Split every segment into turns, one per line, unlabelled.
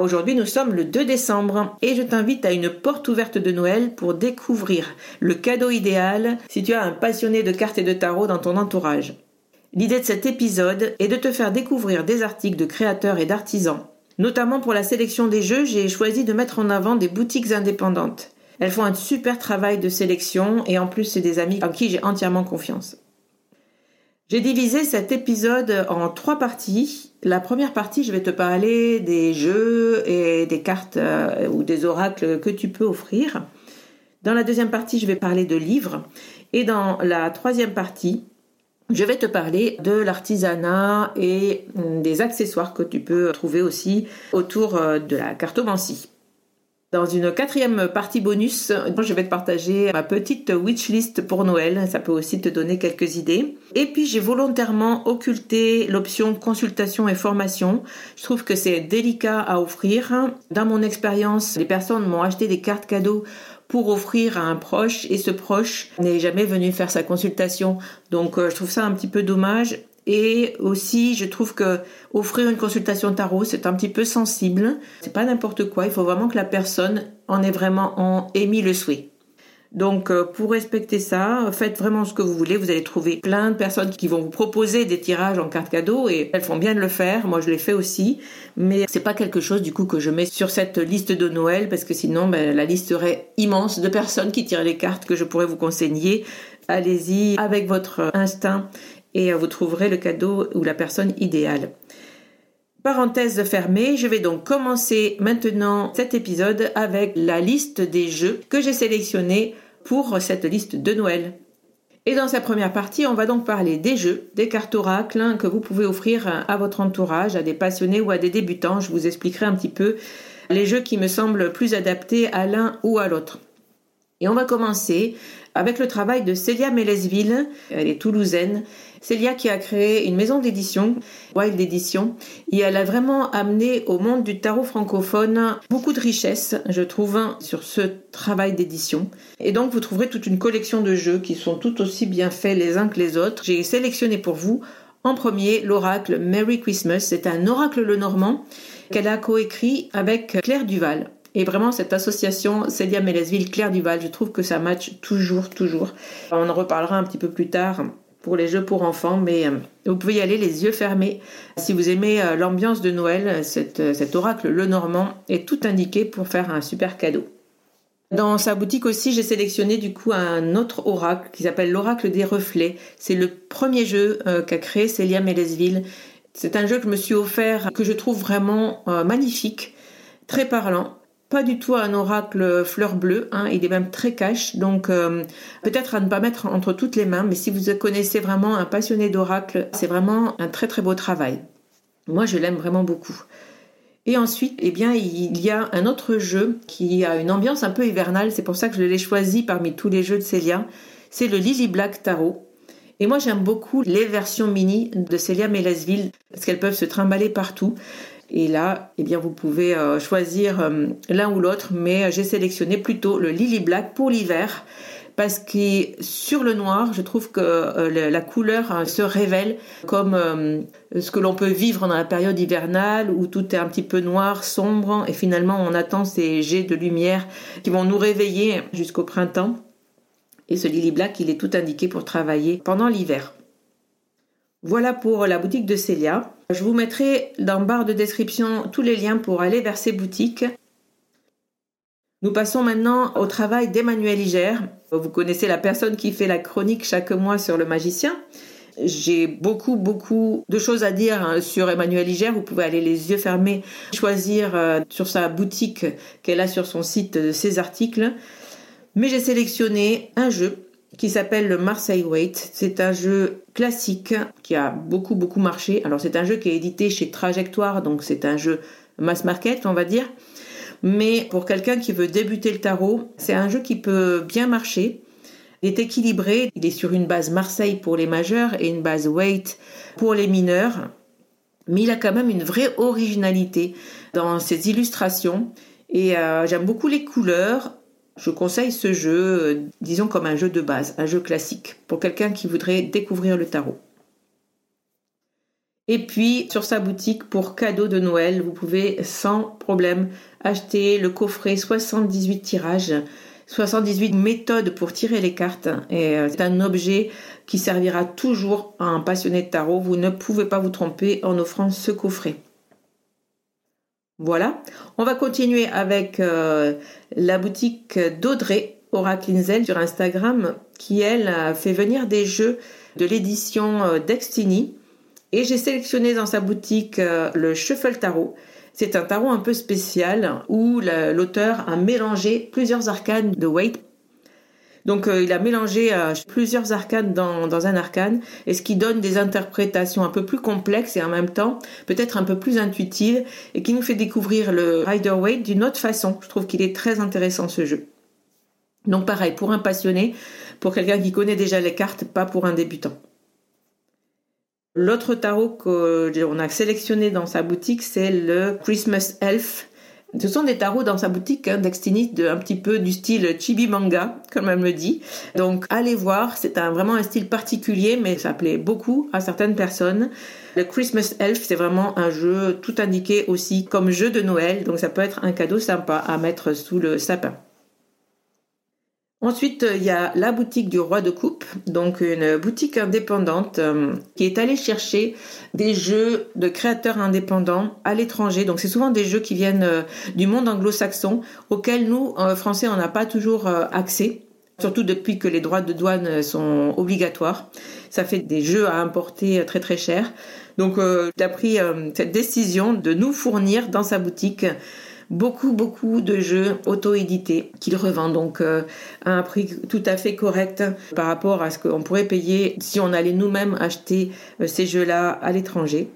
Aujourd'hui, nous sommes le 2 décembre et je t'invite à une porte ouverte de Noël pour découvrir le cadeau idéal si tu as un passionné de cartes et de tarot dans ton entourage. L'idée de cet épisode est de te faire découvrir des articles de créateurs et d'artisans. Notamment pour la sélection des jeux, j'ai choisi de mettre en avant des boutiques indépendantes. Elles font un super travail de sélection et en plus c'est des amis en qui j'ai entièrement confiance. J'ai divisé cet épisode en trois parties. La première partie, je vais te parler des jeux et des cartes euh, ou des oracles que tu peux offrir. Dans la deuxième partie, je vais parler de livres. Et dans la troisième partie, je vais te parler de l'artisanat et hum, des accessoires que tu peux trouver aussi autour euh, de la cartomancie. Dans une quatrième partie bonus, je vais te partager ma petite wishlist pour Noël. Ça peut aussi te donner quelques idées. Et puis j'ai volontairement occulté l'option consultation et formation. Je trouve que c'est délicat à offrir. Dans mon expérience, les personnes m'ont acheté des cartes cadeaux pour offrir à un proche et ce proche n'est jamais venu faire sa consultation. Donc euh, je trouve ça un petit peu dommage et aussi, je trouve que offrir une consultation tarot, c'est un petit peu sensible. C'est pas n'importe quoi. Il faut vraiment que la personne en ait vraiment en émis le souhait. Donc, euh, pour respecter ça, faites vraiment ce que vous voulez. Vous allez trouver plein de personnes qui vont vous proposer des tirages en carte cadeau et elles font bien de le faire. Moi, je l'ai fait aussi, mais c'est pas quelque chose du coup que je mets sur cette liste de Noël parce que sinon, ben, la liste serait immense de personnes qui tirent les cartes que je pourrais vous conseiller. Allez-y avec votre instinct et vous trouverez le cadeau ou la personne idéale. Parenthèse fermée, je vais donc commencer maintenant cet épisode avec la liste des jeux que j'ai sélectionnés pour cette liste de Noël. Et dans sa première partie, on va donc parler des jeux, des cartes oracles hein, que vous pouvez offrir à votre entourage, à des passionnés ou à des débutants. Je vous expliquerai un petit peu les jeux qui me semblent plus adaptés à l'un ou à l'autre. Et on va commencer avec le travail de Célia Mélesville, elle est toulousaine, Célia qui a créé une maison d'édition, Wild Edition, et elle a vraiment amené au monde du tarot francophone beaucoup de richesses, je trouve, sur ce travail d'édition. Et donc vous trouverez toute une collection de jeux qui sont tout aussi bien faits les uns que les autres. J'ai sélectionné pour vous en premier l'oracle Merry Christmas. C'est un oracle le normand qu'elle a coécrit avec Claire Duval. Et vraiment, cette association Célia Mélesville, Claire Duval, je trouve que ça match toujours, toujours. On en reparlera un petit peu plus tard pour les jeux pour enfants, mais vous pouvez y aller les yeux fermés. Si vous aimez l'ambiance de Noël, cet oracle Le Normand est tout indiqué pour faire un super cadeau. Dans sa boutique aussi, j'ai sélectionné du coup un autre oracle qui s'appelle l'oracle des reflets. C'est le premier jeu qu'a créé Célia Mélesville. C'est un jeu que je me suis offert, que je trouve vraiment magnifique, très parlant du tout un oracle fleur bleue, hein, il est même très cash, donc euh, peut-être à ne pas mettre entre toutes les mains, mais si vous connaissez vraiment un passionné d'oracle, c'est vraiment un très très beau travail. Moi je l'aime vraiment beaucoup. Et ensuite, eh bien, il y a un autre jeu qui a une ambiance un peu hivernale, c'est pour ça que je l'ai choisi parmi tous les jeux de Célia, c'est le Lily Black Tarot. Et moi j'aime beaucoup les versions mini de Célia Mélesville, parce qu'elles peuvent se trimballer partout. Et là, eh bien, vous pouvez euh, choisir euh, l'un ou l'autre, mais j'ai sélectionné plutôt le Lily Black pour l'hiver parce que sur le noir, je trouve que euh, la couleur se révèle comme ce que l'on peut vivre dans la période hivernale où tout est un petit peu noir, sombre, et finalement on attend ces jets de lumière qui vont nous réveiller jusqu'au printemps. Et ce Lily Black, il est tout indiqué pour travailler pendant l'hiver. Voilà pour la boutique de Célia. Je vous mettrai dans barre de description tous les liens pour aller vers ces boutiques. Nous passons maintenant au travail d'Emmanuel Iger. Vous connaissez la personne qui fait la chronique chaque mois sur le magicien. J'ai beaucoup, beaucoup de choses à dire hein, sur Emmanuel Iger. Vous pouvez aller les yeux fermés, choisir euh, sur sa boutique qu'elle a sur son site ses articles. Mais j'ai sélectionné un jeu qui s'appelle le Marseille Wait. C'est un jeu classique qui a beaucoup beaucoup marché. Alors c'est un jeu qui est édité chez Trajectoire, donc c'est un jeu mass market, on va dire. Mais pour quelqu'un qui veut débuter le tarot, c'est un jeu qui peut bien marcher. Il est équilibré, il est sur une base Marseille pour les majeurs et une base Wait pour les mineurs. Mais il a quand même une vraie originalité dans ses illustrations. Et euh, j'aime beaucoup les couleurs, je conseille ce jeu, euh, disons comme un jeu de base, un jeu classique, pour quelqu'un qui voudrait découvrir le tarot. Et puis, sur sa boutique, pour cadeau de Noël, vous pouvez sans problème acheter le coffret 78 tirages, 78 méthodes pour tirer les cartes. Et euh, c'est un objet qui servira toujours à un passionné de tarot. Vous ne pouvez pas vous tromper en offrant ce coffret. Voilà. On va continuer avec euh, la boutique d'Audrey Oraclinzel sur Instagram qui, elle, a fait venir des jeux de l'édition euh. Et j'ai sélectionné dans sa boutique euh, le Shuffle Tarot. C'est un tarot un peu spécial où l'auteur a mélangé plusieurs arcanes de Wait donc euh, il a mélangé euh, plusieurs arcanes dans, un arcane, et ce qui donne des interprétations un peu plus complexes et en même temps peut-être un peu plus intuitives, et qui nous fait découvrir le Rider-Waite d'une autre façon. Je trouve qu'il est très intéressant ce jeu. Donc pareil, pour un passionné, pour quelqu'un qui connaît déjà les cartes, pas pour un débutant. L'autre tarot qu'on a sélectionné dans sa boutique, c'est le Christmas Elf ce sont des tarots dans sa boutique hein, de un petit peu du style chibi manga, comme elle me dit. Donc allez voir, c'est vraiment un style particulier, mais ça plaît beaucoup à certaines personnes. Le Christmas Elf, c'est vraiment un jeu tout indiqué aussi comme jeu de Noël, donc ça peut être un cadeau sympa à mettre sous le sapin. Ensuite, il y a la boutique du roi de coupe, donc une boutique indépendante euh, qui est allée chercher des jeux de créateurs indépendants à l'étranger. Donc c'est souvent des jeux qui viennent euh, du monde anglo-saxon auxquels nous, euh, Français, on n'a pas toujours accès. Surtout depuis que les droits de douane sont obligatoires. Ça fait des jeux à importer très très cher. Donc, il a pris cette décision de nous fournir dans sa boutique beaucoup, beaucoup de jeux auto-édités qu'il revend donc euh, à un prix tout à fait correct par rapport à ce qu'on pourrait payer si on allait nous-mêmes acheter euh, ces jeux-là à l'étranger.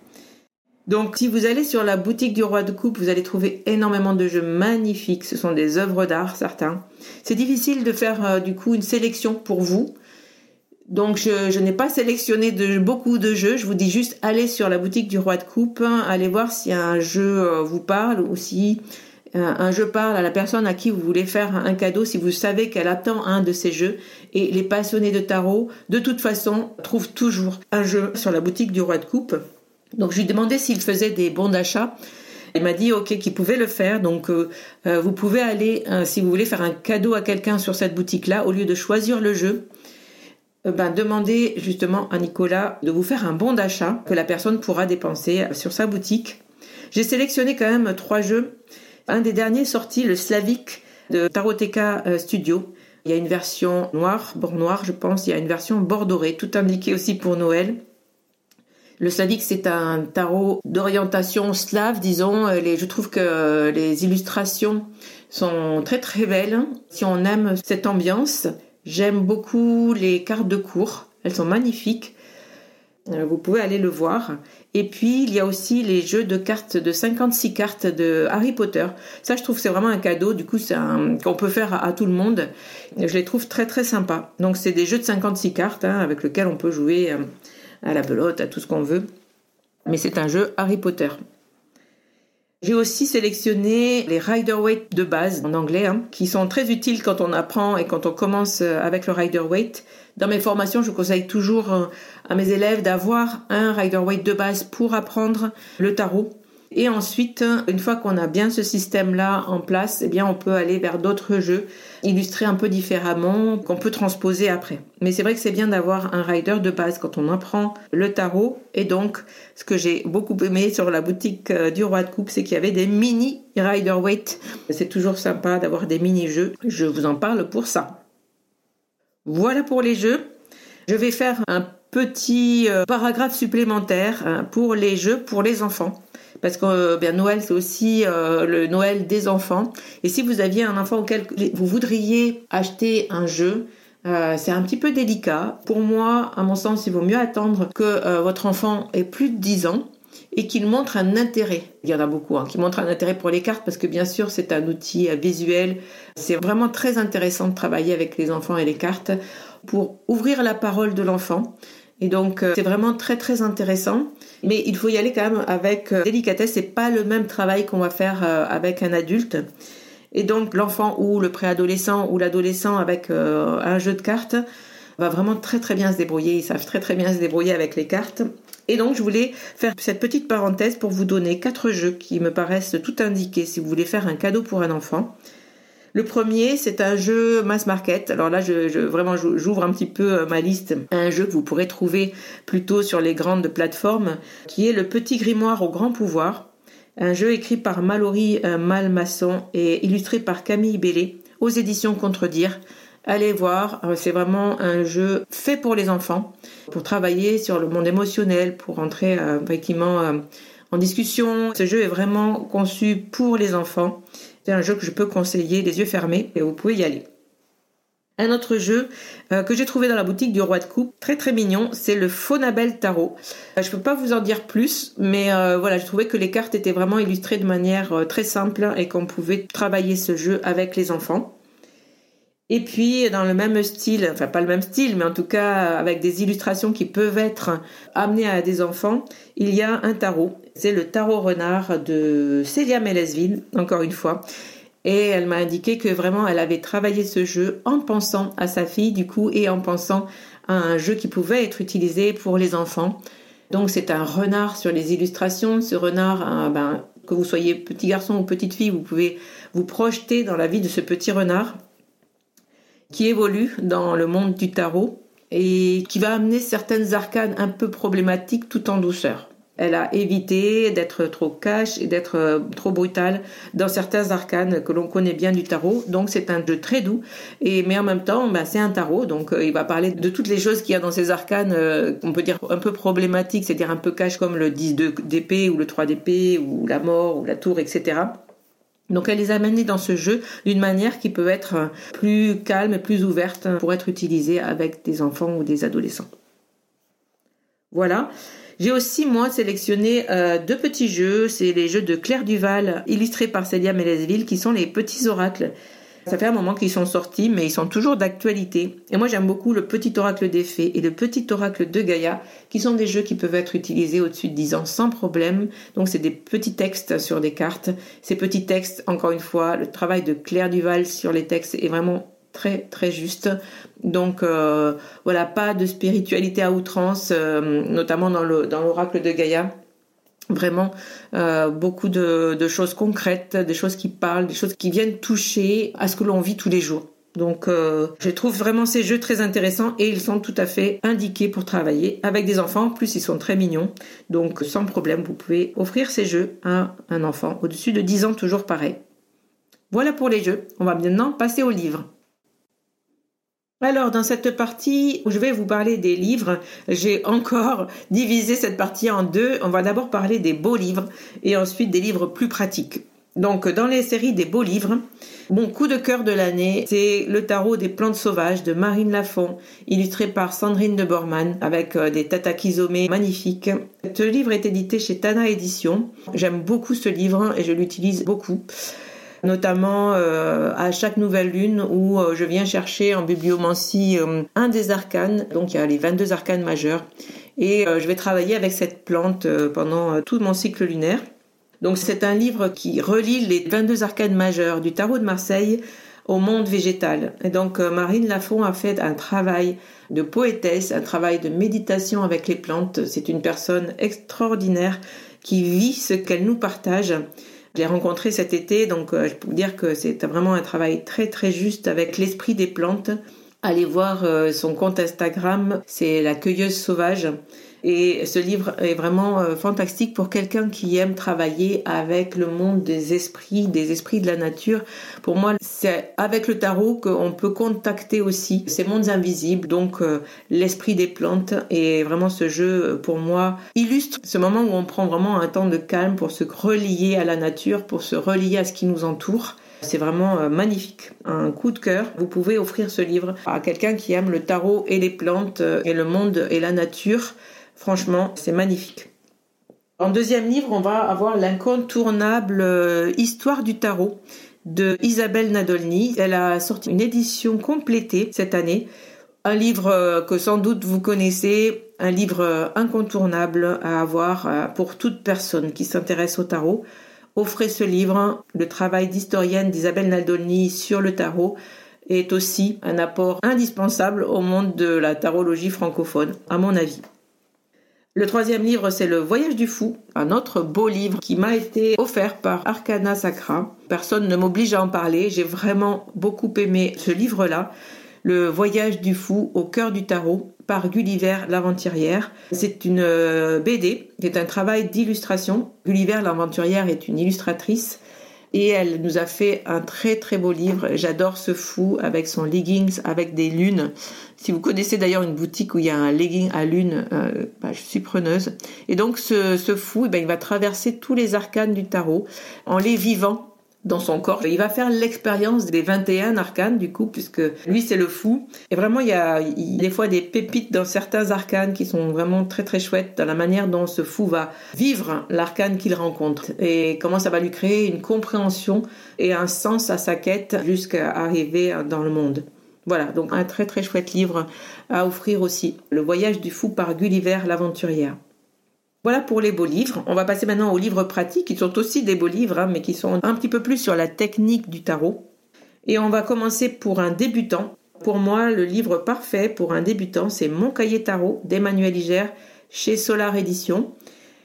Donc, si vous allez sur la boutique du Roi de Coupe, vous allez trouver énormément de jeux magnifiques. Ce sont des œuvres d'art, certains. C'est difficile de faire euh, du coup une sélection pour vous. Donc, je, n'ai pas sélectionné beaucoup de jeux. Je vous dis juste, allez sur la boutique du Roi de Coupe, allez voir si un jeu vous parle ou si un jeu parle à la personne à qui vous voulez faire un cadeau si vous savez qu'elle attend un de ces jeux. Et les passionnés de tarot, de toute façon, trouvent toujours un jeu sur la boutique du roi de coupe. Donc je lui demandais s'il faisait des bons d'achat. Il m'a dit ok qu'il pouvait le faire. Donc euh, euh, vous pouvez aller, euh, si vous voulez faire un cadeau à quelqu'un sur cette boutique-là, au lieu de choisir le jeu, euh, ben, demandez justement à Nicolas de vous faire un bon d'achat que la personne pourra dépenser sur sa boutique. J'ai sélectionné quand même trois jeux. Un des derniers sortis, le Slavic de Taroteka euh, Studio. Il y a une version noire, bord noir, je pense. Il y a une version bord doré, tout indiqué aussi pour Noël. Le Slavic, c'est un tarot d'orientation slave, disons. Euh, je trouve que les illustrations sont très très belles. Si on aime cette ambiance, j'aime beaucoup les cartes de cours. Elles sont magnifiques. Euh, vous pouvez aller le voir. Et puis, il y a aussi les jeux de cartes de 56 cartes de Harry Potter. Ça, je trouve c'est vraiment un cadeau. Du coup, c'est qu'on peut faire à, tout le monde. Je les trouve très très sympas. Donc, c'est des jeux de 56 cartes hein, avec lesquels on peut jouer euh, à la pelote, à tout ce qu'on veut. Mais c'est un jeu Harry Potter. J'ai aussi sélectionné les Rider Waite de base en anglais, hein, qui sont très utiles quand on apprend et quand on commence euh, avec le Rider Waite. Dans mes formations, je conseille toujours euh, à mes élèves d'avoir un Rider Waite de base pour apprendre le tarot. Et ensuite, une fois qu'on a bien ce système-là en place, eh bien, on peut aller vers d'autres jeux illustrés un peu différemment, qu'on peut transposer après. Mais c'est vrai que c'est bien d'avoir un rider de base quand on apprend le tarot. Et donc, ce que j'ai beaucoup aimé sur la boutique euh, du roi de coupe, c'est qu'il y avait des mini rider weight. C'est toujours sympa d'avoir des mini-jeux. Je vous en parle pour ça. Voilà pour les jeux. Je vais faire un petit euh, paragraphe supplémentaire hein, pour les jeux pour les enfants parce que euh, bien Noël c'est aussi euh, le Noël des enfants. Et si vous aviez un enfant auquel vous voudriez acheter un jeu, euh, c'est un petit peu délicat. Pour moi, à mon sens, il vaut mieux attendre que votre enfant ait plus de 10 ans et qu'il montre un intérêt. Il y en a beaucoup hein, qui montrent un intérêt pour les cartes parce que bien sûr c'est un outil visuel. C'est vraiment très intéressant de travailler avec les enfants et les cartes pour ouvrir la parole de l'enfant et donc euh, c'est vraiment très très intéressant. Mais il faut y aller quand même avec euh, délicatesse. C'est pas le même travail qu'on va faire euh, avec un adulte. Et donc l'enfant ou le préadolescent ou l'adolescent avec un jeu de cartes va vraiment très très bien se débrouiller. Ils savent très très bien se débrouiller avec les cartes. Et donc je voulais faire cette petite parenthèse pour vous donner quatre jeux qui me paraissent tout indiqués si vous voulez faire un cadeau pour un enfant. Le premier, c'est un jeu mass market. Alors là, je, vraiment, j'ouvre un petit peu euh, ma liste. Un jeu que vous pourrez trouver plutôt sur les grandes plateformes, qui est Le Petit Grimoire au Grand Pouvoir. Un jeu écrit par Mallory euh, Malmasson et illustré par Camille Bellé aux éditions Contredire. Allez voir, euh, c'est vraiment un jeu fait pour les enfants, pour travailler sur le monde émotionnel, pour entrer effectivement en discussion. Ce jeu est vraiment conçu pour les enfants. C'est un jeu que je peux conseiller les yeux fermés et vous pouvez y aller. Un autre jeu euh, que j'ai trouvé dans la boutique du Roi de Coupe, très très mignon, c'est le Phonabel Tarot. Euh, je ne peux pas vous en dire plus, mais euh, voilà, je trouvais que les cartes étaient vraiment illustrées de manière très simple et qu'on pouvait travailler ce jeu avec les enfants. Et puis, dans le même style, enfin pas le même style, mais en tout cas avec des illustrations qui peuvent être amenées à des enfants, il y a un tarot. C'est le tarot renard de Célia Melesville, encore une fois. Et elle m'a indiqué que vraiment elle avait travaillé ce jeu en pensant à sa fille du coup et en pensant à un jeu qui pouvait être utilisé pour les enfants. Donc c'est un renard sur les illustrations. Ce renard, ben, que vous soyez petit garçon ou petite fille, vous pouvez vous projeter dans la vie de ce petit renard qui évolue dans le monde du tarot et qui va amener certaines arcanes un peu problématiques tout en douceur. Elle a évité d'être trop cash et d'être euh, trop brutale dans certains arcanes que l'on connaît bien du tarot. Donc c'est un jeu très doux. Et mais en même temps, bah, c'est un tarot, donc euh, il va parler de toutes les choses qu'il y a dans ces arcanes, euh, qu'on peut dire un peu problématiques, c'est-à-dire un peu cash comme le 10 d'épée ou le 3 d'épée ou la mort ou la tour, etc. Donc elle les a amenés dans ce jeu d'une manière qui peut être plus calme et plus ouverte pour être utilisée avec des enfants ou des adolescents. Voilà. J'ai aussi moi sélectionné euh, deux petits jeux, c'est les jeux de Claire Duval illustrés par Célia Mélesville qui sont les petits oracles. Ça fait un moment qu'ils sont sortis, mais ils sont toujours d'actualité. Et moi, j'aime beaucoup le petit oracle des fées et le petit oracle de Gaïa, qui sont des jeux qui peuvent être utilisés au-dessus de 10 ans sans problème. Donc, c'est des petits textes sur des cartes. Ces petits textes, encore une fois, le travail de Claire Duval sur les textes est vraiment très très juste. Donc euh, voilà, pas de spiritualité à outrance, euh, notamment dans l'oracle de Gaïa. Vraiment euh, beaucoup de, choses concrètes, des choses qui parlent, des choses qui viennent toucher à ce que l'on vit tous les jours. Donc euh, je trouve vraiment ces jeux très intéressants et ils sont tout à fait indiqués pour travailler avec des enfants. En plus, ils sont très mignons. Donc sans problème, vous pouvez offrir ces jeux à un enfant au-dessus de 10 ans, toujours pareil. Voilà pour les jeux. On va maintenant passer aux livres. Alors, dans cette partie où je vais vous parler des livres, j'ai encore divisé cette partie en deux. On va d'abord parler des beaux livres et ensuite des livres plus pratiques. Donc, dans les séries des beaux livres, mon coup de cœur de l'année, c'est Le tarot des plantes sauvages de Marine Lafont, illustré par Sandrine de Bormann, avec euh, des tatakizomé magnifiques. Ce livre est édité chez Tana Édition. J'aime beaucoup ce livre et je l'utilise beaucoup notamment euh, à chaque nouvelle lune où euh, je viens chercher en bibliomancie euh, un des arcanes, donc il y a les 22 arcanes majeurs, et je vais travailler avec cette plante pendant tout mon cycle lunaire. Donc c'est un livre qui relie les 22 arcanes majeurs du tarot de Marseille au monde végétal. Et donc Marine Lafont a fait un travail de poétesse, un travail de méditation avec les plantes. C'est une personne extraordinaire qui vit ce qu'elle nous partage. Je l'ai rencontré cet été, donc euh, je peux vous dire que c'est vraiment un travail très très juste avec l'esprit des plantes. Allez voir euh, son compte Instagram, c'est la cueilleuse sauvage. Et ce livre est vraiment euh, fantastique pour quelqu'un qui aime travailler avec le monde des esprits, des esprits de la nature. Pour moi, c'est avec le tarot qu'on peut contacter aussi ces mondes invisibles, donc euh, l'esprit des plantes. Et vraiment, ce jeu, pour moi, illustre ce moment où on prend vraiment un temps de calme pour se relier à la nature, pour se relier à ce qui nous entoure. C'est vraiment euh, magnifique, un coup de cœur. Vous pouvez offrir ce livre à quelqu'un qui aime le tarot et les plantes et le monde et la nature. Franchement, c'est magnifique. En deuxième livre, on va avoir l'incontournable euh, Histoire du tarot de Isabelle Nadolny. Elle a sorti une édition complétée cette année. Un livre euh, que sans doute vous connaissez, un livre euh, incontournable à avoir pour toute personne qui s'intéresse au tarot. Offrez ce livre. Le travail d'historienne d'Isabelle Nadolny sur le tarot est aussi un apport indispensable au monde de la tarologie francophone, à mon avis. Le troisième livre, c'est Le Voyage du Fou, un autre beau livre qui m'a été offert par Arcana Sacra. Personne ne m'oblige à en parler, j'ai vraiment beaucoup aimé ce livre-là. Le Voyage du Fou au cœur du tarot par Gulliver l'Aventurière. C'est une euh, BD, c'est un travail d'illustration. Gulliver l'Aventurière est une illustratrice et elle nous a fait un très très beau livre. J'adore ce fou avec son leggings, avec des lunes. Si vous connaissez d'ailleurs une boutique où il y a un legging à lune, euh, bah, je suis preneuse. Et donc ce, fou, eh ben, il va traverser tous les arcanes du tarot en les vivant dans son corps. Il va faire l'expérience des 21 arcanes du coup, puisque lui c'est le fou. Et vraiment, il y a des fois des pépites dans certains arcanes qui sont vraiment très très chouettes dans la manière dont ce fou va vivre l'arcane qu'il rencontre et comment ça va lui créer une compréhension et un sens à sa quête jusqu'à arriver dans le monde. Voilà, donc un très très chouette livre à offrir aussi. Le voyage du fou par Gulliver l'aventurière. Voilà pour les beaux livres. On va passer maintenant aux livres pratiques, qui sont aussi des beaux livres, hein, mais qui sont un petit peu plus sur la technique du tarot. Et on va commencer pour un débutant. Pour moi, le livre parfait pour un débutant, c'est Mon cahier tarot d'Emmanuel Iger chez Solar Édition.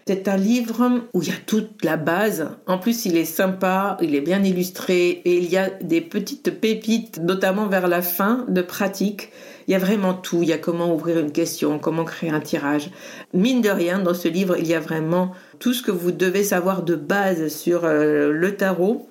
C'est un livre où il y a toute la base. En plus, il est sympa, il est bien illustré et il y a des petites pépites, notamment vers la fin, de pratique. Il y a vraiment tout. Il y a comment ouvrir une question, comment créer un tirage. Mine de rien, dans ce livre, il y a vraiment tout ce que vous devez savoir de base sur euh, le tarot.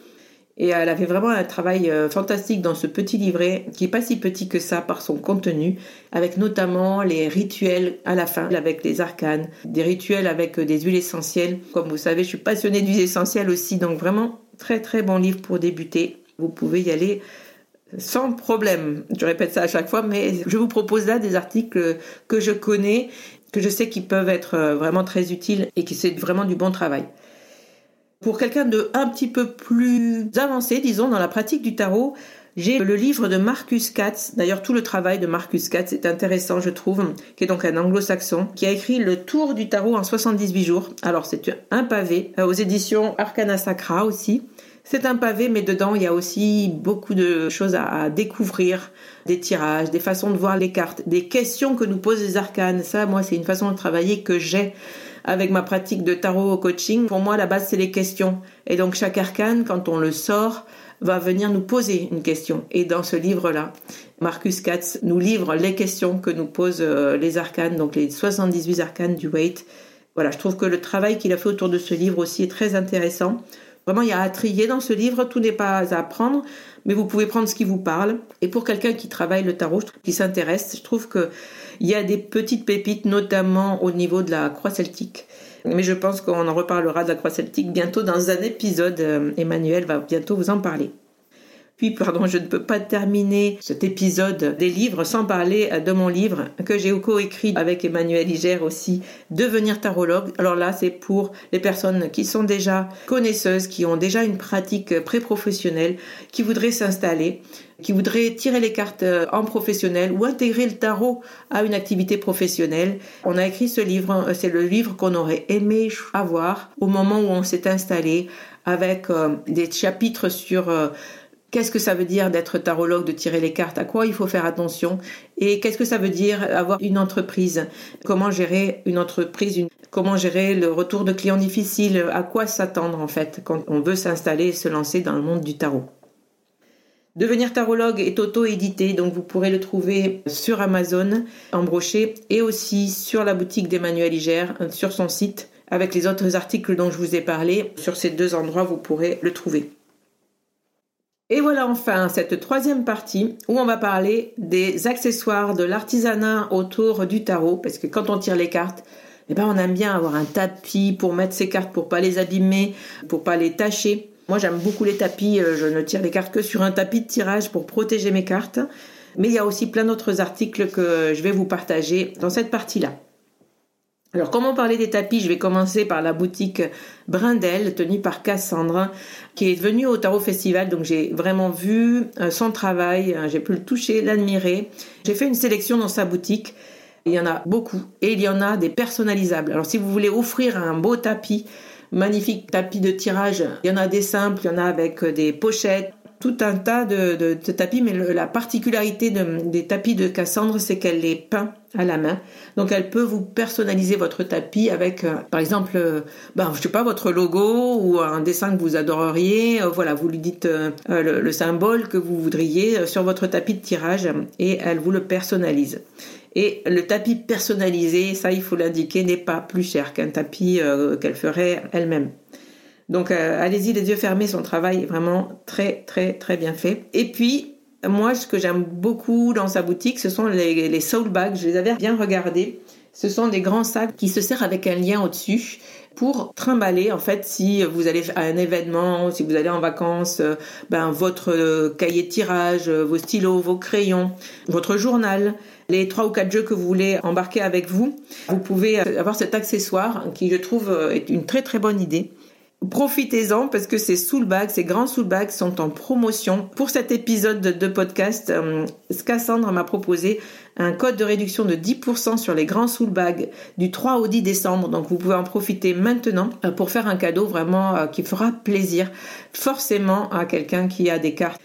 Et elle avait vraiment un travail euh, fantastique dans ce petit livret, qui est pas si petit que ça par son contenu, avec notamment les rituels à la fin, avec les arcanes, des rituels avec euh, des huiles essentielles. Comme vous savez, je suis passionnée d'huiles essentielles aussi, donc vraiment très très bon livre pour débuter. Vous pouvez y aller sans problème. Je répète ça à chaque fois, mais je vous propose là des articles que je connais, que je sais qui peuvent être euh, vraiment très utiles et qui c'est vraiment du bon travail. Pour quelqu'un de un petit peu plus avancé, disons, dans la pratique du tarot, j'ai le livre de Marcus Katz. D'ailleurs, tout le travail de Marcus Katz est intéressant, je trouve, qui est donc un anglo-saxon, qui a écrit Le Tour du tarot en 78 jours. Alors, c'est un pavé euh, aux éditions Arcana Sacra aussi. C'est un pavé, mais dedans, il y a aussi beaucoup de choses à, découvrir, des tirages, des façons de voir les cartes, des questions que nous posent les arcanes. Ça, moi, c'est une façon de travailler que j'ai avec ma pratique de tarot au coaching. Pour moi, la base, c'est les questions. Et donc, chaque arcane, quand on le sort, va venir nous poser une question. Et dans ce livre-là, Marcus Katz nous livre les questions que nous posent euh, les arcanes, donc les 78 arcanes du Waite. Voilà, je trouve que le travail qu'il a fait autour de ce livre aussi est très intéressant. Vraiment, il y a à trier dans ce livre, tout n'est pas à apprendre, mais vous pouvez prendre ce qui vous parle. Et pour quelqu'un qui travaille le tarot, qui s'intéresse, je trouve qu'il y a des petites pépites, notamment au niveau de la croix celtique. Mais je pense qu'on en reparlera de la croix celtique bientôt dans un épisode. Euh, Emmanuel va bientôt vous en parler. Puis, pardon, je ne peux pas terminer cet épisode des livres sans parler de mon livre que j'ai co-écrit avec Emmanuel Iger aussi, Devenir tarologue. Alors là, c'est pour les personnes qui sont déjà connaisseuses, qui ont déjà une pratique pré-professionnelle, qui voudraient s'installer, qui voudraient tirer les cartes en professionnel ou intégrer le tarot à une activité professionnelle. On a écrit ce livre, c'est le livre qu'on aurait aimé avoir au moment où on s'est installé avec euh, des chapitres sur euh, Qu'est-ce que ça veut dire d'être tarologue, de tirer les cartes? À quoi il faut faire attention? Et qu'est-ce que ça veut dire avoir une entreprise? Comment gérer une entreprise Comment gérer le retour de clients difficiles? À quoi s'attendre en fait quand on veut s'installer et se lancer dans le monde du tarot? Devenir tarologue est auto-édité, donc vous pourrez le trouver sur Amazon en brochet et aussi sur la boutique d'Emmanuel Iger, sur son site, avec les autres articles dont je vous ai parlé. Sur ces deux endroits, vous pourrez le trouver. Et voilà enfin cette troisième partie où on va parler des accessoires de l'artisanat autour du tarot, parce que quand on tire les cartes, eh ben on aime bien avoir un tapis pour mettre ses cartes pour pas les abîmer, pour pas les tacher. Moi j'aime beaucoup les tapis, euh, je ne tire les cartes que sur un tapis de tirage pour protéger mes cartes. Mais il y a aussi plein d'autres articles que je vais vous partager dans cette partie-là. Alors, comment parler des tapis? Je vais commencer par la boutique Brindel, tenue par Cassandre, qui est venue au Tarot Festival. Donc, j'ai vraiment vu euh, son travail, euh, j'ai pu le toucher, l'admirer. J'ai fait une sélection dans sa boutique. Il y en a beaucoup. Et il y en a des personnalisables. Alors, si vous voulez offrir un beau tapis, magnifique tapis de tirage, il y en a des simples, il y en a avec euh, des pochettes, tout un tas de, tapis, mais la particularité des tapis de Cassandre, c'est qu'elle les peint à la main. Donc elle peut vous personnaliser votre tapis avec, euh, par exemple, euh, ben, je sais pas, votre logo ou un dessin que vous adoreriez. Euh, voilà, vous lui dites le, le, symbole que vous voudriez sur votre tapis de tirage et elle vous le personnalise. Et le tapis personnalisé, ça il faut l'indiquer, n'est pas plus cher qu'un tapis qu'elle ferait elle-même. Donc euh, allez-y les yeux fermés, son travail est vraiment très très très bien fait. Et puis moi ce que j'aime beaucoup dans sa boutique, ce sont les, soul bags, je les avais bien regardés. Ce sont des grands sacs qui se serrent avec un lien au-dessus pour trimballer en fait si vous allez à un événement, si vous allez en vacances, euh, ben votre euh, cahier de tirage, vos stylos, vos crayons, votre journal, les trois ou quatre jeux que vous voulez embarquer avec vous, vous pouvez avoir cet accessoire qui je trouve est une très très bonne idée. Profitez-en parce que ces soulbags, ces grands soulbags sont en promotion. Pour cet épisode de podcast, euh, Cassandre m'a proposé un code de réduction de 10% sur les grands soulbags du 3 au 10 décembre. Donc vous pouvez en profiter maintenant euh, pour faire un cadeau vraiment euh, qui fera plaisir forcément à quelqu'un qui a des cartes.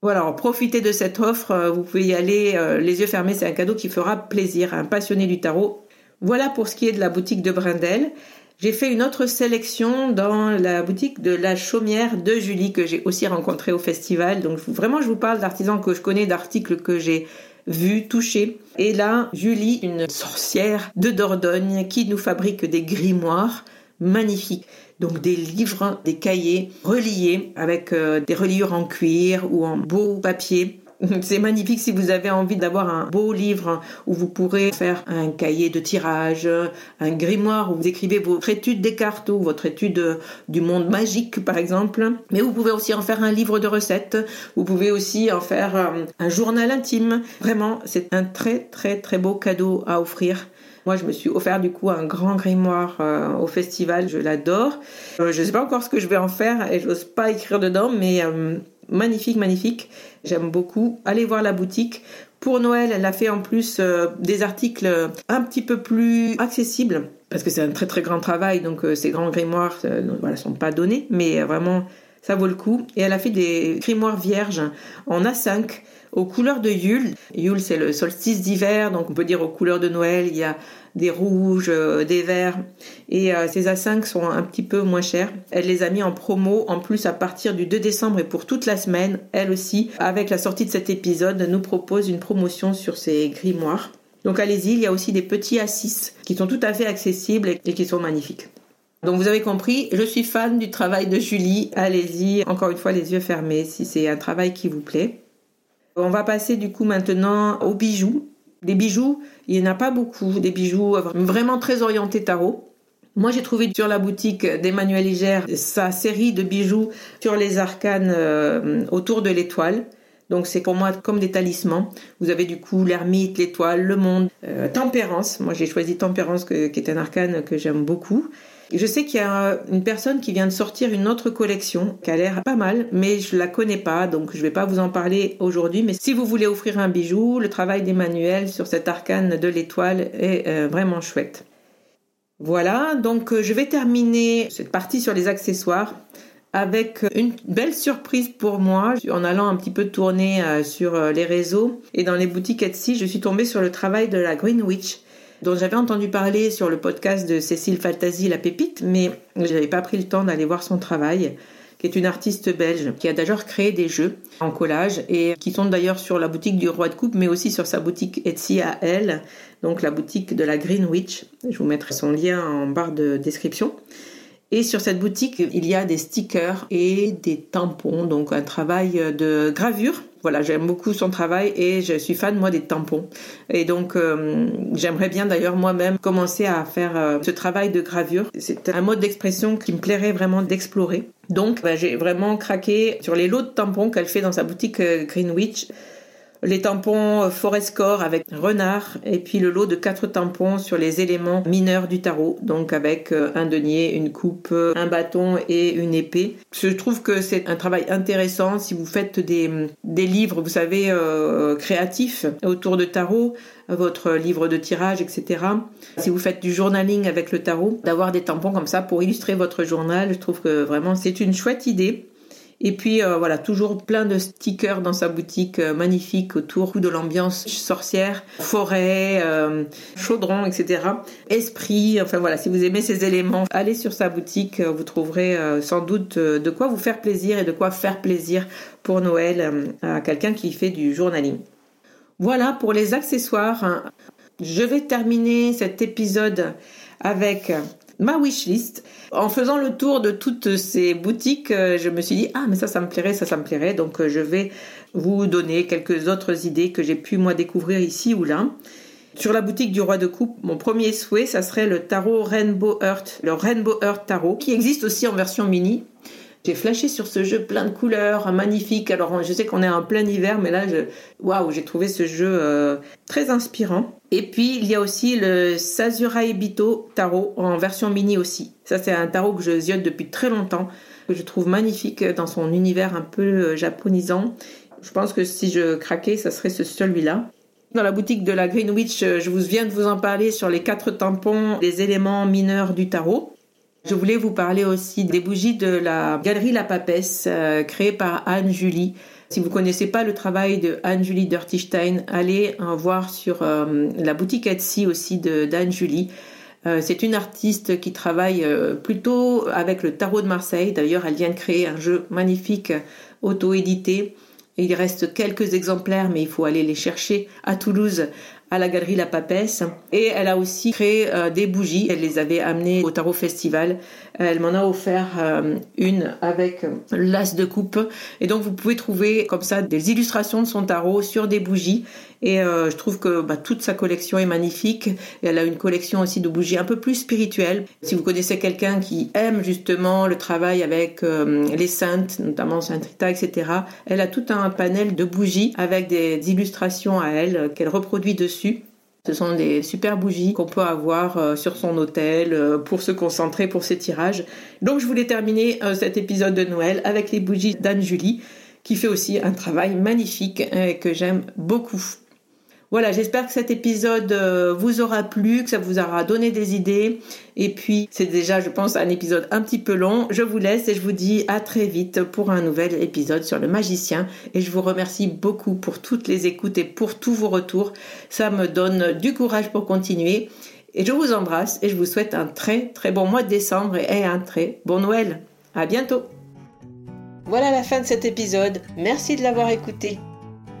Voilà, profitez de cette offre. Vous pouvez y aller les yeux fermés. C'est un cadeau qui fera plaisir à un passionné du tarot. Voilà pour ce qui est de la boutique de Brindel. J'ai fait une autre sélection dans la boutique de la chaumière de Julie que j'ai aussi rencontrée au festival. Donc vraiment, je vous parle d'artisans que je connais, d'articles que j'ai vus, touchés. Et là, Julie, une sorcière de Dordogne qui nous fabrique des grimoires magnifiques. Donc des livres, des cahiers reliés avec euh, des reliures en cuir ou en beau papier C'est magnifique si vous avez envie d'avoir un beau livre où vous pourrez faire un cahier de tirage, un grimoire où vous écrivez votre étude des cartes ou votre étude du monde magique par exemple. Mais vous pouvez aussi en faire un livre de recettes. Vous pouvez aussi en faire euh, un journal intime. Vraiment, c'est un très très très beau cadeau à offrir. Moi, je me suis offert du coup un grand grimoire euh, au festival. Je l'adore. Euh, je ne sais pas encore ce que je vais en faire et j'ose pas écrire dedans, mais magnifique, magnifique. J'aime beaucoup. Allez voir la boutique. Pour Noël, elle a fait en plus euh, des articles un petit peu plus accessibles parce que c'est un très très grand travail. Donc euh, ces grands grimoires, euh, voilà, sont pas donnés, mais vraiment Ça vaut le coup. Et elle a fait des grimoires vierges en A5 aux couleurs de Yule. Yule, c'est le solstice d'hiver, donc on peut dire aux couleurs de Noël. Il y a des rouges, euh, des verts. Et euh, ces A5 sont un petit peu moins chers. Elle les a mis en promo, en plus à partir du 2 décembre et pour toute la semaine. Elle aussi, avec la sortie de cet épisode, nous propose une promotion sur ces grimoires. Donc allez-y, il y a aussi des petits A6 qui sont tout à fait accessibles et qui sont magnifiques. Donc vous avez compris, je suis fan du travail de Julie. Allez-y, encore une fois les yeux fermés si c'est un travail qui vous plaît. On va passer du coup maintenant aux bijoux. Des bijoux, il n'y en a pas beaucoup, des bijoux vraiment très orientés tarot. Moi, j'ai trouvé sur la boutique d'Emmanuel Iger sa série de bijoux sur les arcanes euh, autour de l'étoile. Donc c'est pour moi comme des talismans. Vous avez du coup l'ermite, l'étoile, le monde, euh, tempérance. Moi j'ai choisi tempérance qui est un arcane que j'aime beaucoup. Je sais qu'il y a une personne qui vient de sortir une autre collection qui a l'air pas mal, mais je la connais pas, donc je vais pas vous en parler aujourd'hui. Mais si vous voulez offrir un bijou, le travail d'Emmanuel sur cet arcane de l'étoile est euh, vraiment chouette. Voilà, donc euh, je vais terminer cette partie sur les accessoires avec une belle surprise pour moi en allant un petit peu tourner euh, sur les réseaux et dans les boutiques Etsy, je suis tombée sur le travail de la Green Witch dont j'avais entendu parler sur le podcast de Cécile Faltasi, La Pépite, mais je n'avais pas pris le temps d'aller voir son travail qui est une artiste belge, qui a d'ailleurs créé des jeux en collage et qui sont d'ailleurs sur la boutique du Roi de Coupe, mais aussi sur sa boutique Etsy à elle, donc la boutique de la Green Witch. Je vous mettrai son lien en barre de description. Et sur cette boutique, il y a des stickers et des tampons, donc un travail de gravure. Voilà, j'aime beaucoup son travail et je suis fan moi des tampons. Et donc euh, j'aimerais bien d'ailleurs moi-même commencer à faire euh, ce travail de gravure. C'est un mode d'expression qui me plairait vraiment d'explorer. Donc bah, j'ai vraiment craqué sur les lots de tampons qu'elle fait dans sa boutique euh, Greenwich les tampons euh, Forescore avec renard et puis le lot de quatre tampons sur les éléments mineurs du tarot, donc avec euh, un denier, une coupe, un bâton et une épée. Je trouve que c'est un travail intéressant si vous faites des, des livres, vous savez, euh, créatifs autour de tarot, votre livre de tirage, etc. Si vous faites du journaling avec le tarot, d'avoir des tampons comme ça pour illustrer votre journal, je trouve que vraiment c'est une chouette idée. Et puis euh, voilà, toujours plein de stickers dans sa boutique euh, magnifique autour de l'ambiance sorcière, forêt, euh, chaudron, etc. Esprit, enfin voilà, si vous aimez ces éléments, allez sur sa boutique, vous trouverez sans doute de quoi vous faire plaisir et de quoi faire plaisir pour Noël à quelqu'un qui fait du journaling. Voilà pour les accessoires. Je vais terminer cet épisode avec ma wishlist. En faisant le tour de toutes ces boutiques, euh, je me suis dit ah mais ça ça me plairait, ça ça me plairait. Donc euh, je vais vous donner quelques autres idées que j'ai pu moi découvrir ici ou là. Sur la boutique du roi de coupe, mon premier souhait, ça serait le tarot Rainbow Earth, le Rainbow Earth Tarot, qui existe aussi en version mini. J'ai flashé sur ce jeu plein de couleurs, magnifique. Alors je sais qu'on est en plein hiver, mais là, waouh, j'ai trouvé ce jeu euh, très inspirant. Et puis il y a aussi le Sazurai Bito tarot en version mini aussi. Ça c'est un tarot que je ziote depuis très longtemps, que je trouve magnifique dans son univers un peu euh, japonisant. Je pense que si je craquais, ça serait celui-là. Dans la boutique de la Greenwich, euh, je vous viens de vous en parler sur les quatre tampons des éléments mineurs du tarot. Je voulais vous parler aussi des bougies de la galerie La Papesse, euh, créée par Anne Julie. Si vous connaissez pas le travail de Anne-Julie Dirtistein, allez en voir sur euh, la boutique Etsy aussi d'Anne Julie. Euh, c'est une artiste qui travaille plutôt avec le tarot de Marseille. D'ailleurs, elle vient de créer un jeu magnifique auto-édité. Il reste quelques exemplaires, mais il faut aller les chercher à Toulouse à la galerie La Papesse. Et elle a aussi créé euh, des bougies. Elle les avait amenées au Tarot Festival. Elle m'en a offert euh, une avec l'as de coupe. Et donc vous pouvez trouver comme ça des illustrations de son tarot sur des bougies. Et euh, je trouve que bah, toute sa collection est magnifique. Elle a une collection aussi de bougies un peu plus spirituelles. Si vous connaissez quelqu'un qui aime justement le travail avec les saintes, notamment Sainte Rita, etc., elle a tout un panel de bougies avec des illustrations à elle qu'elle reproduit dessus ce sont des super bougies qu'on peut avoir euh, sur son hôtel euh, pour se concentrer pour ses tirages. Donc je voulais terminer euh, cet épisode de Noël avec les bougies d'Anne-Julie qui fait aussi un travail magnifique et que j'aime beaucoup. Voilà, j'espère que cet épisode euh, vous aura plu, que ça vous aura donné des idées. Et puis, c'est déjà, je pense, un épisode un petit peu long. Je vous laisse et je vous dis à très vite pour un nouvel épisode sur le magicien. Et je vous remercie beaucoup pour toutes les écoutes et pour tous vos retours. Ça me donne du courage pour continuer. Et je vous embrasse et je vous souhaite un très très bon mois de décembre et un très bon Noël. À bientôt! Voilà la fin de cet épisode. Merci de l'avoir écouté.